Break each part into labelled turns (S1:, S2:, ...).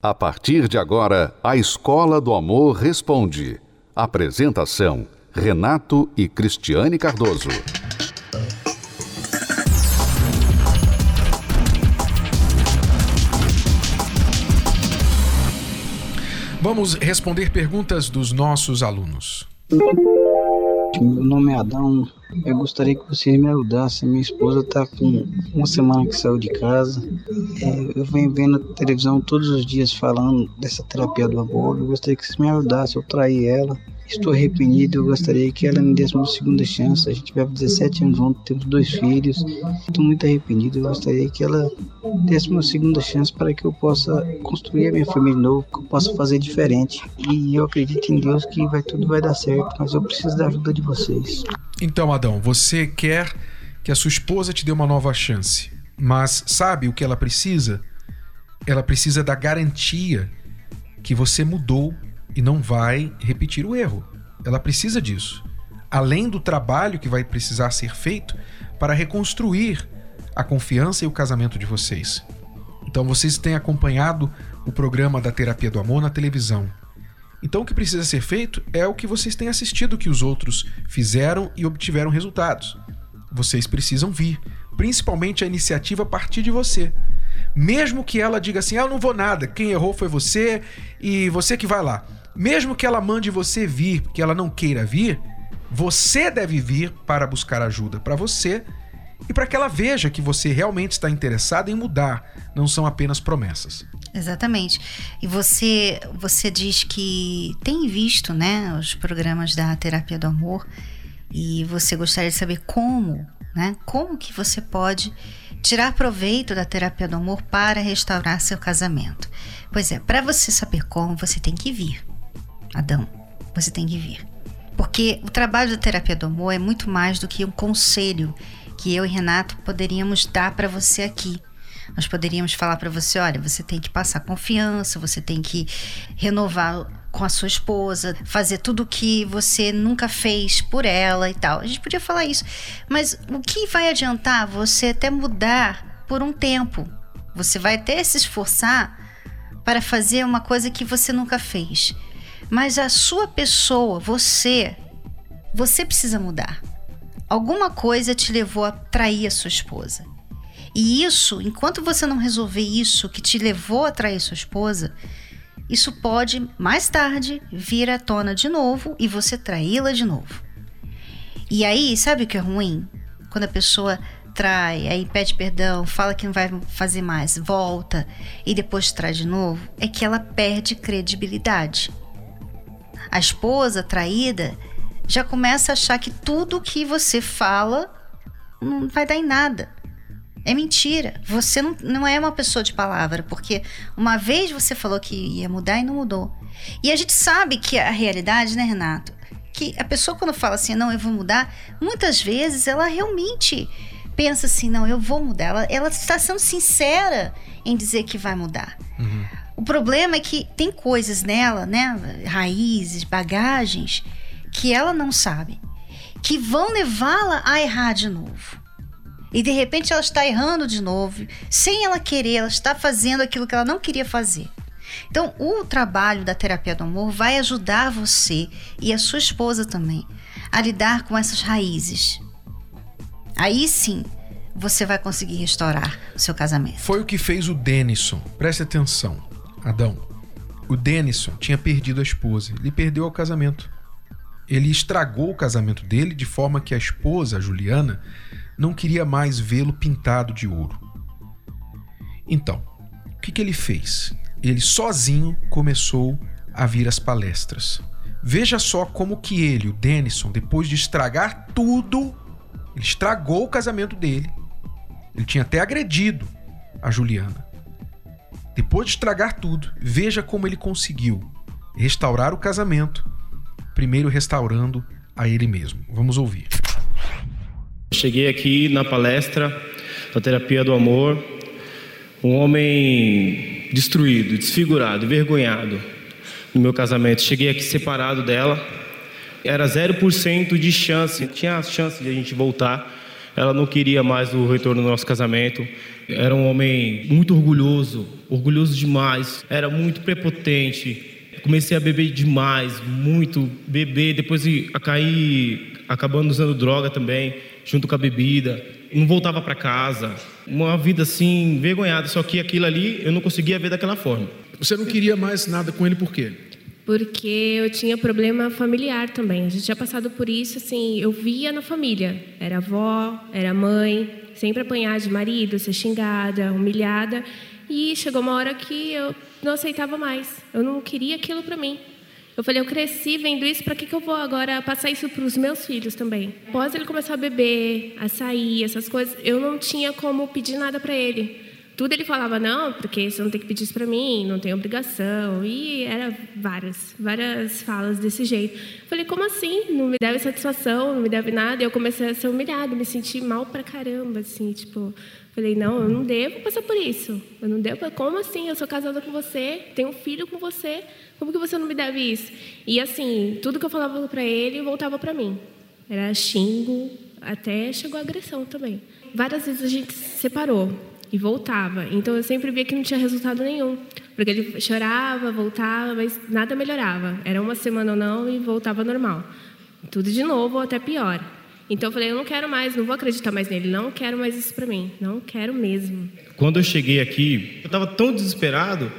S1: A partir de agora, a Escola do Amor Responde. Apresentação: Renato e Cristiane Cardoso.
S2: Vamos responder perguntas dos nossos alunos.
S3: Meu nome é Adão. Eu gostaria que vocês me ajudassem. Minha esposa está com uma semana que saiu de casa. É, eu venho vendo televisão todos os dias falando dessa terapia do amor. Eu gostaria que vocês me ajudassem. Eu traí ela. Estou arrependido, eu gostaria que ela me desse uma segunda chance. A gente vai 17 anos juntos, temos dois filhos. Estou muito arrependido, eu gostaria que ela desse uma segunda chance para que eu possa construir a minha família de novo, que eu possa fazer diferente. E eu acredito em Deus que vai tudo vai dar certo, mas eu preciso da ajuda de vocês.
S2: Então, Adão, você quer que a sua esposa te dê uma nova chance, mas sabe o que ela precisa? Ela precisa da garantia que você mudou e não vai repetir o erro. Ela precisa disso. Além do trabalho que vai precisar ser feito para reconstruir a confiança e o casamento de vocês. Então vocês têm acompanhado o programa da Terapia do Amor na televisão. Então o que precisa ser feito é o que vocês têm assistido que os outros fizeram e obtiveram resultados. Vocês precisam vir, principalmente a iniciativa a partir de você. Mesmo que ela diga assim: "Ah, eu não vou nada, quem errou foi você e você que vai lá". Mesmo que ela mande você vir, que ela não queira vir, você deve vir para buscar ajuda para você e para que ela veja que você realmente está interessado em mudar, não são apenas promessas.
S4: Exatamente. E você você diz que tem visto, né, os programas da terapia do amor e você gostaria de saber como, né? Como que você pode tirar proveito da terapia do amor para restaurar seu casamento? Pois é, para você saber como, você tem que vir. Adão, você tem que vir. Porque o trabalho da terapia do amor é muito mais do que um conselho que eu e Renato poderíamos dar para você aqui. Nós poderíamos falar para você: olha, você tem que passar confiança, você tem que renovar com a sua esposa, fazer tudo o que você nunca fez por ela e tal. A gente podia falar isso, mas o que vai adiantar você até mudar por um tempo? Você vai até se esforçar para fazer uma coisa que você nunca fez. Mas a sua pessoa, você, você precisa mudar. Alguma coisa te levou a trair a sua esposa. E isso, enquanto você não resolver isso que te levou a trair sua esposa, isso pode mais tarde vir à tona de novo e você traí-la de novo. E aí, sabe o que é ruim? Quando a pessoa trai, aí pede perdão, fala que não vai fazer mais, volta e depois trai de novo, é que ela perde credibilidade a esposa traída já começa a achar que tudo que você fala não vai dar em nada. É mentira. Você não, não é uma pessoa de palavra, porque uma vez você falou que ia mudar e não mudou. E a gente sabe que a realidade, né, Renato? Que a pessoa, quando fala assim, não, eu vou mudar, muitas vezes ela realmente pensa assim, não, eu vou mudar. Ela, está sendo sincera em dizer que vai mudar. Uhum. O problema é que tem coisas nela, né, raízes, bagagens, que ela não sabe, que vão levá-la a errar de novo. E de repente ela está errando de novo, sem ela querer, ela está fazendo aquilo que ela não queria fazer. Então, o trabalho da terapia do amor vai ajudar você e a sua esposa também a lidar com essas raízes. Aí sim, você vai conseguir restaurar o seu casamento.
S2: Foi o que fez o Denison. Preste atenção. Adão, o Denison tinha perdido a esposa. Ele perdeu o casamento. Ele estragou o casamento dele de forma que a esposa, Juliana, não queria mais vê-lo pintado de ouro. Então, o que, que ele fez? Ele sozinho começou a vir às palestras. Veja só como que ele, o Denison, depois de estragar tudo, ele estragou o casamento dele. Ele tinha até agredido a Juliana. Depois de estragar tudo, veja como ele conseguiu restaurar o casamento, primeiro restaurando a ele mesmo. Vamos ouvir.
S5: Cheguei aqui na palestra da terapia do amor, um homem destruído, desfigurado, envergonhado no meu casamento. Cheguei aqui separado dela, era 0% de chance, tinha a chance de a gente voltar ela não queria mais o retorno do nosso casamento. Era um homem muito orgulhoso, orgulhoso demais, era muito prepotente. Comecei a beber demais, muito beber, depois a cair, acabando usando droga também, junto com a bebida. Não voltava para casa, uma vida assim envergonhada. Só que aquilo ali eu não conseguia ver daquela forma.
S2: Você não queria mais nada com ele por quê?
S6: Porque eu tinha problema familiar também. A gente tinha passado por isso, assim, eu via na família. Era avó, era mãe, sempre apanhar de marido, ser xingada, humilhada. E chegou uma hora que eu não aceitava mais. Eu não queria aquilo para mim. Eu falei, eu cresci vendo isso, para que, que eu vou agora passar isso para os meus filhos também? Após ele começar a beber, a sair, essas coisas, eu não tinha como pedir nada para ele. Tudo ele falava, não, porque você não tem que pedir isso para mim, não tem obrigação. E era várias, várias falas desse jeito. Falei, como assim? Não me deve satisfação, não me deve nada. E eu comecei a ser humilhada, me senti mal pra caramba, assim, tipo... Falei, não, eu não devo passar por isso. Eu não devo, como assim? Eu sou casada com você, tenho um filho com você, como que você não me deve isso? E assim, tudo que eu falava para ele voltava para mim. Era xingo, até chegou a agressão também. Várias vezes a gente se separou e voltava. Então eu sempre via que não tinha resultado nenhum, porque ele chorava, voltava, mas nada melhorava. Era uma semana ou não e voltava normal. Tudo de novo ou até pior. Então eu falei, eu não quero mais, não vou acreditar mais nele, não quero mais isso para mim, não quero mesmo.
S5: Quando eu cheguei aqui, eu estava tão desesperado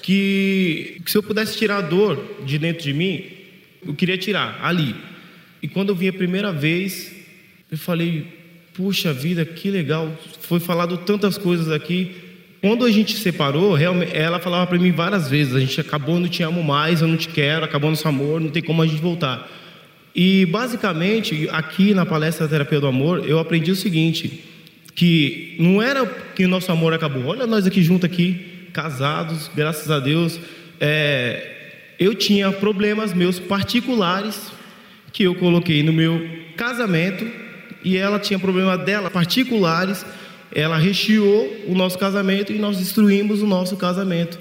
S5: que, que se eu pudesse tirar a dor de dentro de mim, eu queria tirar ali. E quando eu vim a primeira vez, eu falei, puxa vida, que legal, foi falado tantas coisas aqui. Quando a gente separou, ela falava para mim várias vezes: a gente acabou, não te amo mais, eu não te quero, acabou nosso amor, não tem como a gente voltar. E basicamente, aqui na palestra da terapia do amor, eu aprendi o seguinte: que não era que o nosso amor acabou. Olha nós aqui juntos aqui, casados, graças a Deus. É, eu tinha problemas meus particulares que eu coloquei no meu casamento e ela tinha problema dela particulares. Ela recheou o nosso casamento e nós destruímos o nosso casamento.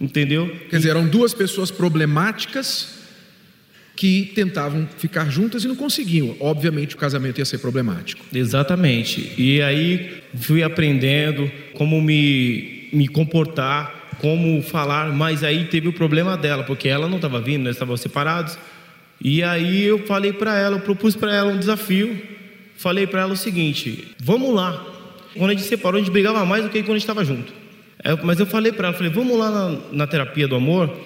S5: Entendeu?
S2: Quer dizer, eram duas pessoas problemáticas que tentavam ficar juntas e não conseguiam. Obviamente o casamento ia ser problemático.
S5: Exatamente. E aí fui aprendendo como me, me comportar, como falar, mas aí teve o problema dela, porque ela não estava vindo, nós estávamos separados. E aí eu falei para ela, eu propus para ela um desafio falei para ela o seguinte: vamos lá. Quando a gente separou, a gente brigava mais do que quando a gente estava junto. Mas eu falei para ela, falei, vamos lá na, na, terapia do amor,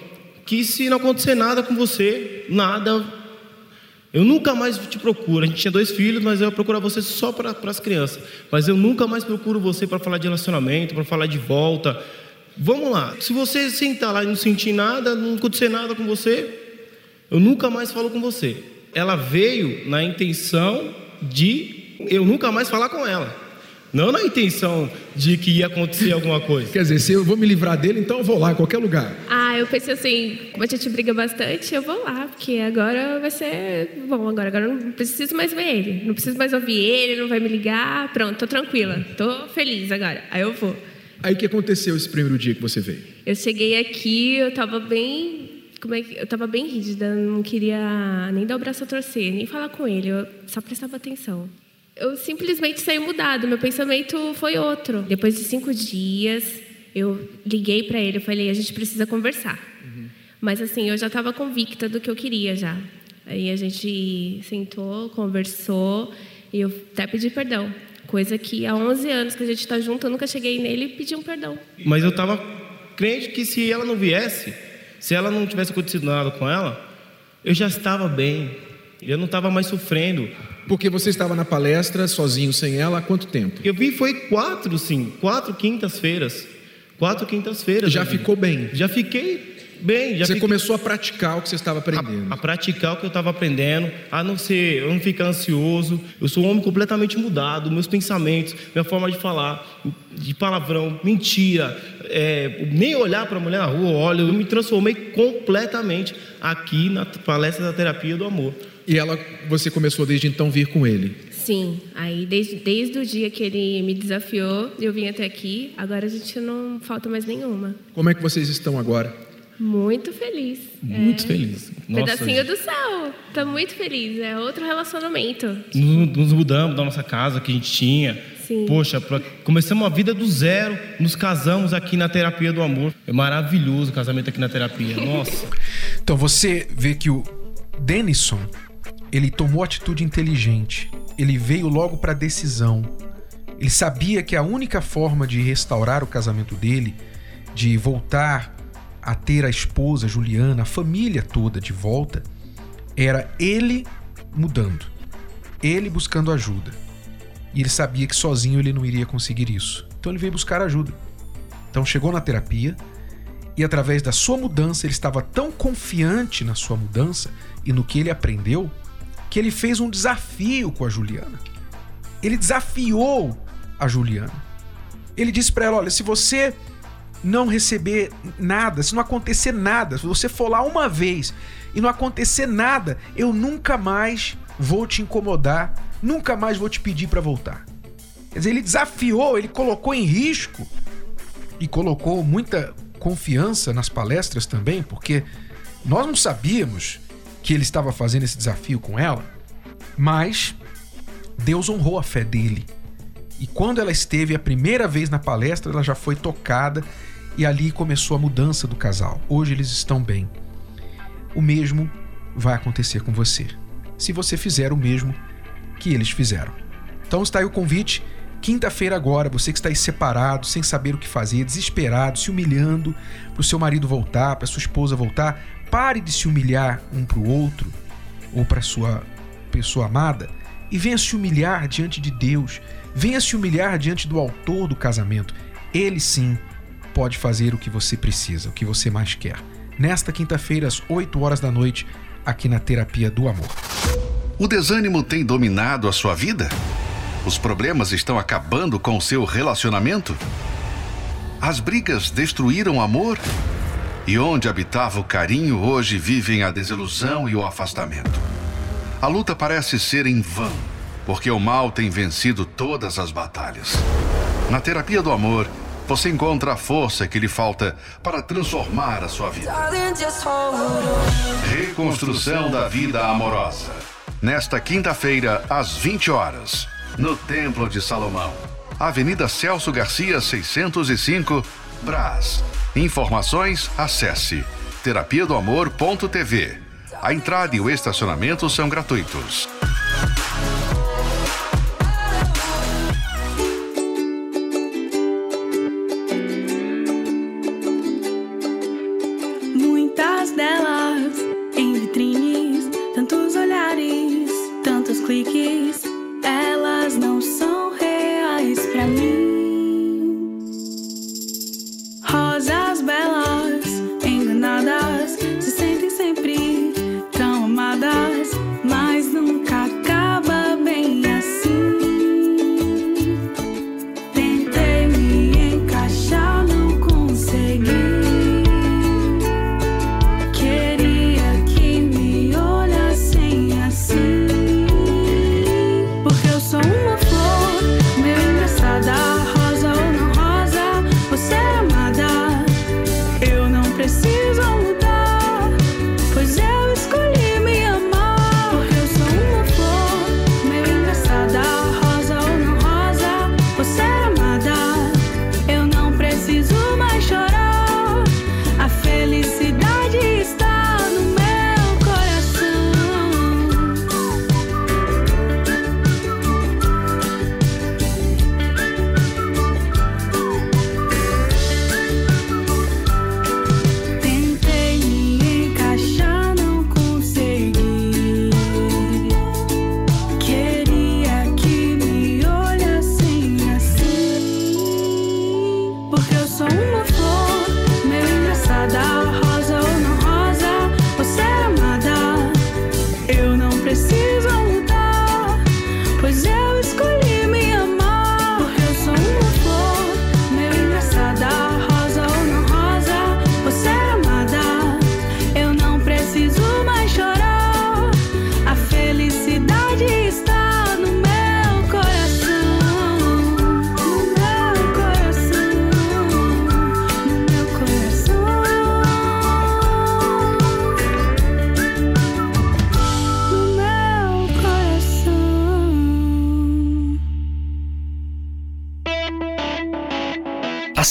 S5: que se não acontecer nada com você, nada, eu nunca mais te procuro. A gente tinha dois filhos, mas eu procuro você só para as crianças. Mas eu nunca mais procuro você para falar de relacionamento, para falar de volta. Vamos lá. Se você sentar lá e não sentir nada, não acontecer nada com você, eu nunca mais falo com você. Ela veio na intenção de eu nunca mais falar com ela. Não na intenção de que ia acontecer alguma coisa.
S2: Quer dizer, se eu vou me livrar dele, então eu vou lá, em qualquer lugar.
S6: Ah, eu pensei assim, como a gente briga bastante, eu vou lá, porque agora vai ser bom. Agora, agora eu não preciso mais ver ele. Não preciso mais ouvir ele, não vai me ligar. Pronto, tô tranquila. Tô feliz agora. Aí eu vou.
S2: Aí o que aconteceu esse primeiro dia que você veio?
S6: Eu cheguei aqui, eu tava bem como é que eu estava bem rígida, não queria nem dar o braço a torcer, nem falar com ele, eu só prestava atenção. Eu simplesmente saí mudado, meu pensamento foi outro. Depois de cinco dias, eu liguei para ele, eu falei, a gente precisa conversar. Uhum. Mas assim, eu já estava convicta do que eu queria já. Aí a gente sentou, conversou e eu até pedi perdão. Coisa que há 11 anos que a gente está junto, eu nunca cheguei nele e pedi um perdão.
S5: Mas eu estava crente que se ela não viesse, se ela não tivesse acontecido nada com ela, eu já estava bem. Eu não estava mais sofrendo.
S2: Porque você estava na palestra sozinho, sem ela, há quanto tempo?
S5: Eu vi foi quatro, sim, quatro quintas-feiras. Quatro quintas-feiras.
S2: Já ficou bem?
S5: Já fiquei bem. Já
S2: você
S5: fiquei...
S2: começou a praticar o que você estava aprendendo?
S5: A, a, praticar o que eu estava aprendendo, a não ser, eu não ficar ansioso. Eu sou um homem completamente mudado, meus pensamentos, minha forma de falar, de palavrão, mentira, é, nem olhar para a mulher na rua, olha, eu me transformei completamente aqui na palestra da terapia do amor.
S2: E ela, você começou desde então vir com ele?
S6: Sim, aí desde, desde o dia que ele me desafiou, eu vim até aqui. Agora a gente não falta mais nenhuma.
S2: Como é que vocês estão agora?
S6: Muito feliz.
S5: Muito
S6: é.
S5: feliz. Nossa,
S6: Pedacinho do céu. Tô muito feliz. É outro relacionamento.
S5: Nos, nos mudamos da nossa casa que a gente tinha.
S6: Sim.
S5: Poxa, pra- começamos a vida do zero, nos casamos aqui na terapia do amor. É maravilhoso o casamento aqui na terapia. Nossa.
S2: Então você vê que o Denison, ele tomou atitude inteligente. Ele veio logo para decisão. Ele sabia que a única forma de restaurar o casamento dele, de voltar a ter a esposa Juliana, a família toda de volta, era ele mudando. Ele buscando ajuda. E ele sabia que sozinho ele não iria conseguir isso. Então ele veio buscar ajuda. Então chegou na terapia, e através da sua mudança, ele estava tão confiante na sua mudança e no que ele aprendeu, que ele fez um desafio com a Juliana. Ele desafiou a Juliana. Ele disse para ela: Olha, se você não receber nada, se não acontecer nada, se você for lá uma vez e não acontecer nada, eu nunca mais vou te incomodar, nunca mais vou te pedir para voltar. Quer dizer, ele desafiou, ele colocou em risco e colocou muita confiança nas palestras também, porque nós não sabíamos que ele estava fazendo esse desafio com ela, mas Deus honrou a fé dele. E quando ela esteve a primeira vez na palestra, ela já foi tocada e ali começou a mudança do casal. Hoje eles estão bem. O mesmo vai acontecer com você, se você fizer o mesmo que eles fizeram. Então está aí o convite. Quinta-feira agora, você que está aí separado, sem saber o que fazer, desesperado, se humilhando para o seu marido voltar, para sua esposa voltar, pare de se humilhar um para o outro ou para sua pessoa amada e venha se humilhar diante de Deus. Venha se humilhar diante do autor do casamento. Ele sim pode fazer o que você precisa, o que você mais quer. Nesta quinta-feira, às 8 horas da noite, aqui na Terapia do Amor.
S1: O desânimo tem dominado a sua vida? Os problemas estão acabando com o seu relacionamento? As brigas destruíram o amor? E onde habitava o carinho, hoje vivem a desilusão e o afastamento. A luta parece ser em vão, porque o mal tem vencido todas as batalhas. Na terapia do amor, você encontra a força que lhe falta para transformar a sua vida. Reconstrução da vida amorosa. Nesta quinta-feira, às 20 horas, no Templo de Salomão. Avenida Celso Garcia, 605, Brás. Informações, acesse terapia do amor.tv. A entrada e o estacionamento são gratuitos.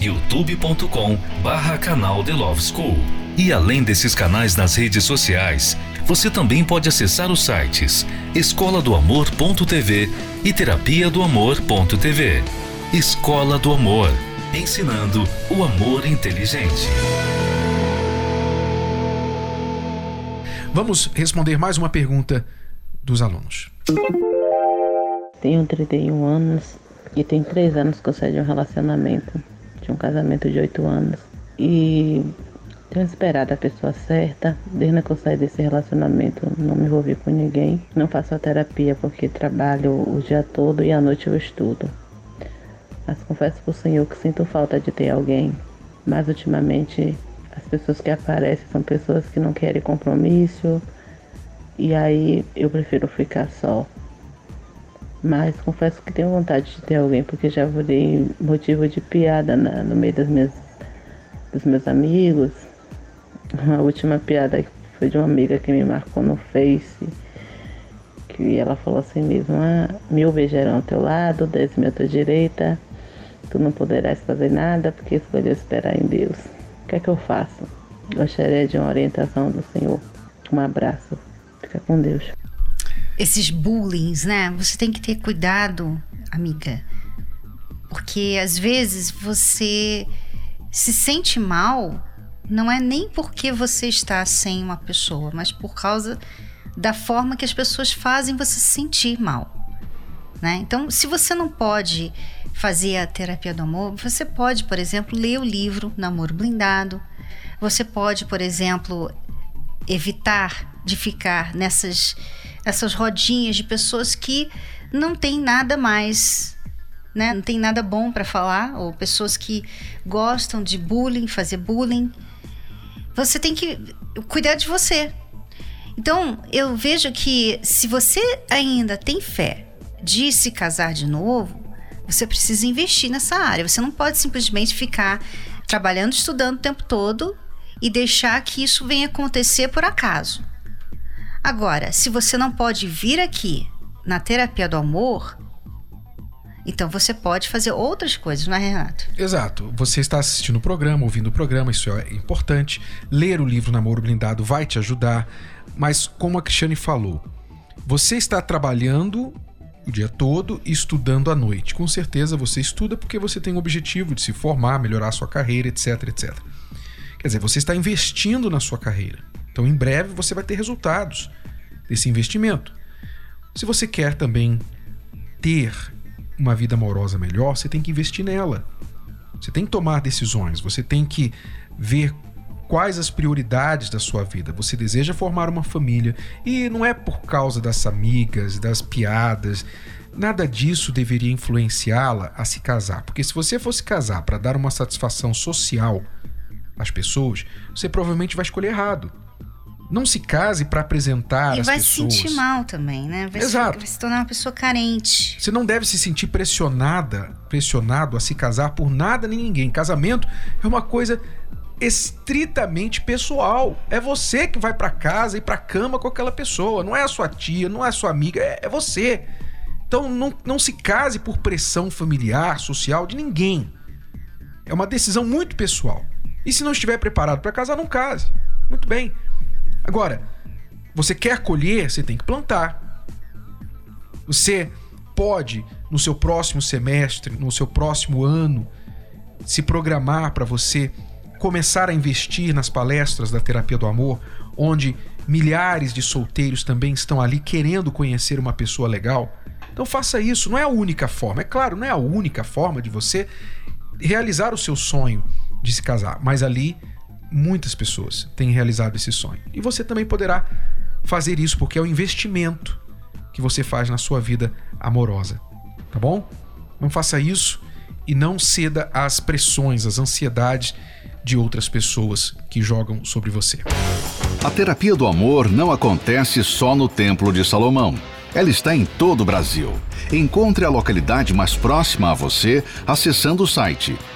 S7: youtube.com barra canal The Love School. E além desses canais nas redes sociais, você também pode acessar os sites escola do amor.tv e terapia do amor.tv. Escola do Amor, ensinando o amor inteligente.
S2: Vamos responder mais uma pergunta dos alunos.
S8: Tenho 31 anos e tem 3 anos que eu saí de um relacionamento tinha um casamento de oito anos. E tenho esperado a pessoa certa. Desde que eu saí desse relacionamento, não me envolvi com ninguém. Não faço a terapia porque trabalho o dia todo e à noite eu estudo. Mas confesso pro Senhor que sinto falta de ter alguém. Mas ultimamente as pessoas que aparecem são pessoas que não querem compromisso. E aí eu prefiro ficar só. Mas confesso que tenho vontade de ter alguém, porque já virei motivo de piada na, no meio das minhas, dos meus amigos. A última piada foi de uma amiga que me marcou no Face, que ela falou assim mesmo, ah, mil beijarão ao teu lado, dez mil à tua direita, tu não poderás fazer nada porque escolheu esperar em Deus. O que é que eu faço? Gostaria de uma orientação do Senhor. Um abraço. Fica com Deus
S4: esses bullying, né? Você tem que ter cuidado, amiga. Porque às vezes você se sente mal, não é nem porque você está sem uma pessoa, mas por causa da forma que as pessoas fazem você se sentir mal. Né? Então, se você não pode fazer a terapia do amor, você pode, por exemplo, ler o livro Namoro Blindado. Você pode, por exemplo, evitar de ficar nessas essas rodinhas de pessoas que não tem nada mais, né? Não tem nada bom para falar, ou pessoas que gostam de bullying, fazer bullying. Você tem que cuidar de você. Então, eu vejo que se você ainda tem fé de se casar de novo, você precisa investir nessa área. Você não pode simplesmente ficar trabalhando, estudando o tempo todo e deixar que isso venha acontecer por acaso. Agora, se você não pode vir aqui na terapia do amor, então você pode fazer outras coisas, não é, Renato?
S2: Exato. Você está assistindo o programa, ouvindo o programa, isso é importante. Ler o livro Namoro Blindado vai te ajudar. Mas, como a Cristiane falou, você está trabalhando o dia todo e estudando à noite. Com certeza você estuda porque você tem o objetivo de se formar, melhorar a sua carreira, etc, etc. Quer dizer, você está investindo na sua carreira. Então, em breve, você vai ter resultados desse investimento. Se você quer também ter uma vida amorosa melhor, você tem que investir nela. Você tem que tomar decisões, você tem que ver quais as prioridades da sua vida. Você deseja formar uma família e não é por causa das amigas, das piadas, nada disso deveria influenciá-la a se casar, porque se você fosse casar para dar uma satisfação social às pessoas, você provavelmente vai escolher errado. Não se case para apresentar
S4: e
S2: as
S4: vai
S2: pessoas.
S4: se sentir mal também, né? Vai
S2: Exato.
S4: Se, vai se tornar uma pessoa carente.
S2: Você não deve se sentir pressionada, pressionado a se casar por nada nem ninguém. Casamento é uma coisa estritamente pessoal. É você que vai para casa e para cama com aquela pessoa. Não é a sua tia, não é a sua amiga, é, é você. Então não, não se case por pressão familiar, social de ninguém. É uma decisão muito pessoal. E se não estiver preparado para casar, não case. Muito bem. Agora, você quer colher, você tem que plantar. Você pode, no seu próximo semestre, no seu próximo ano, se programar para você começar a investir nas palestras da terapia do amor, onde milhares de solteiros também estão ali querendo conhecer uma pessoa legal. Então faça isso, não é a única forma. É claro, não é a única forma de você realizar o seu sonho de se casar, mas ali muitas pessoas têm realizado esse sonho. E você também poderá fazer isso porque é o investimento que você faz na sua vida amorosa, tá bom? Não faça isso e não ceda às pressões, às ansiedades de outras pessoas que jogam sobre você.
S1: A terapia do amor não acontece só no Templo de Salomão. Ela está em todo o Brasil. Encontre a localidade mais próxima a você acessando o site